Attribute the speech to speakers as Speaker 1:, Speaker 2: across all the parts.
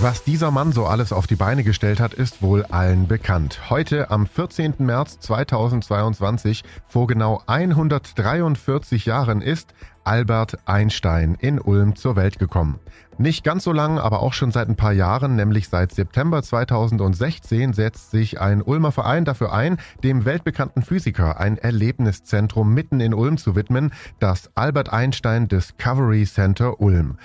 Speaker 1: Was dieser Mann so alles auf die Beine gestellt hat, ist wohl allen bekannt. Heute, am 14. März 2022, vor genau 143 Jahren, ist Albert Einstein in Ulm zur Welt gekommen. Nicht ganz so lang, aber auch schon seit ein paar Jahren, nämlich seit September 2016, setzt sich ein Ulmer Verein dafür ein, dem weltbekannten Physiker ein Erlebniszentrum mitten in Ulm zu widmen, das Albert Einstein Discovery Center Ulm.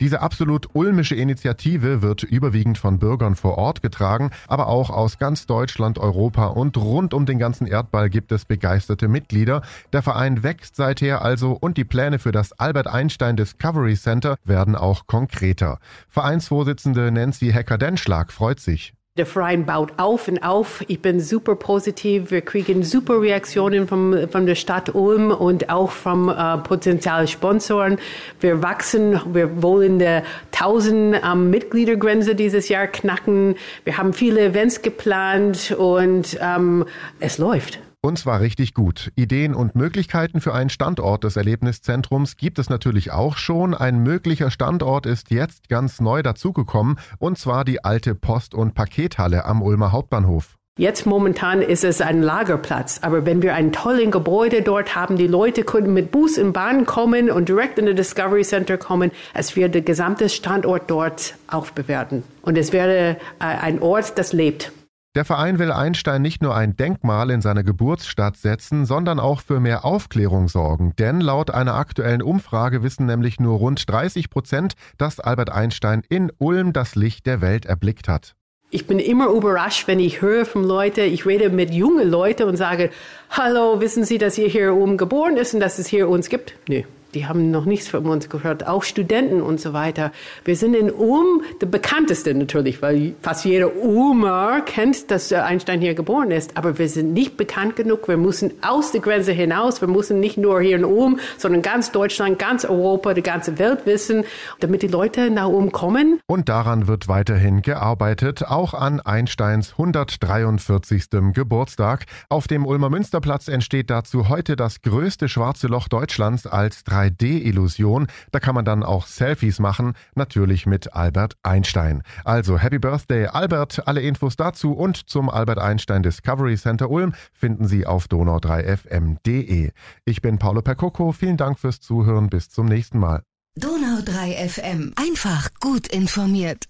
Speaker 1: Diese absolut ulmische Initiative wird überwiegend von Bürgern vor Ort getragen, aber auch aus ganz Deutschland, Europa und rund um den ganzen Erdball gibt es begeisterte Mitglieder. Der Verein wächst seither also und die Pläne für das Albert Einstein Discovery Center werden auch konkreter. Vereinsvorsitzende Nancy Hecker-Denschlag freut sich.
Speaker 2: Der Verein baut auf und auf. Ich bin super positiv. Wir kriegen super Reaktionen vom, von der Stadt Ulm und auch vom äh, potenziellen Sponsoren. Wir wachsen. Wir wollen die 1000 ähm, Mitgliedergrenze dieses Jahr knacken. Wir haben viele Events geplant und ähm, es läuft.
Speaker 1: Und zwar richtig gut. Ideen und Möglichkeiten für einen Standort des Erlebniszentrums gibt es natürlich auch schon. Ein möglicher Standort ist jetzt ganz neu dazugekommen, und zwar die alte Post- und Pakethalle am Ulmer Hauptbahnhof.
Speaker 2: Jetzt momentan ist es ein Lagerplatz, aber wenn wir ein tolles Gebäude dort haben, die Leute können mit Bus in Bahn kommen und direkt in das Discovery Center kommen, es wird der gesamte Standort dort aufbewerten. Und es wäre äh, ein Ort, das lebt.
Speaker 1: Der Verein will Einstein nicht nur ein Denkmal in seine Geburtsstadt setzen, sondern auch für mehr Aufklärung sorgen. Denn laut einer aktuellen Umfrage wissen nämlich nur rund 30 Prozent, dass Albert Einstein in Ulm das Licht der Welt erblickt hat.
Speaker 2: Ich bin immer überrascht, wenn ich höre von Leuten, ich rede mit jungen Leuten und sage, hallo, wissen Sie, dass ihr hier oben geboren ist und dass es hier uns gibt? Nö die haben noch nichts von uns gehört, auch Studenten und so weiter. Wir sind in Ulm der bekannteste natürlich, weil fast jeder Ulmer kennt, dass Einstein hier geboren ist, aber wir sind nicht bekannt genug. Wir müssen aus der Grenze hinaus, wir müssen nicht nur hier in Ulm, sondern ganz Deutschland, ganz Europa, die ganze Welt wissen, damit die Leute nach Ulm kommen.
Speaker 1: Und daran wird weiterhin gearbeitet, auch an Einsteins 143. Geburtstag. Auf dem Ulmer Münsterplatz entsteht dazu heute das größte schwarze Loch Deutschlands als 3 3D-Illusion. Da kann man dann auch Selfies machen, natürlich mit Albert Einstein. Also Happy Birthday Albert. Alle Infos dazu und zum Albert Einstein Discovery Center Ulm finden Sie auf donau3fm.de. Ich bin Paolo Percoco. Vielen Dank fürs Zuhören. Bis zum nächsten Mal.
Speaker 3: Donau3 FM. Einfach gut informiert.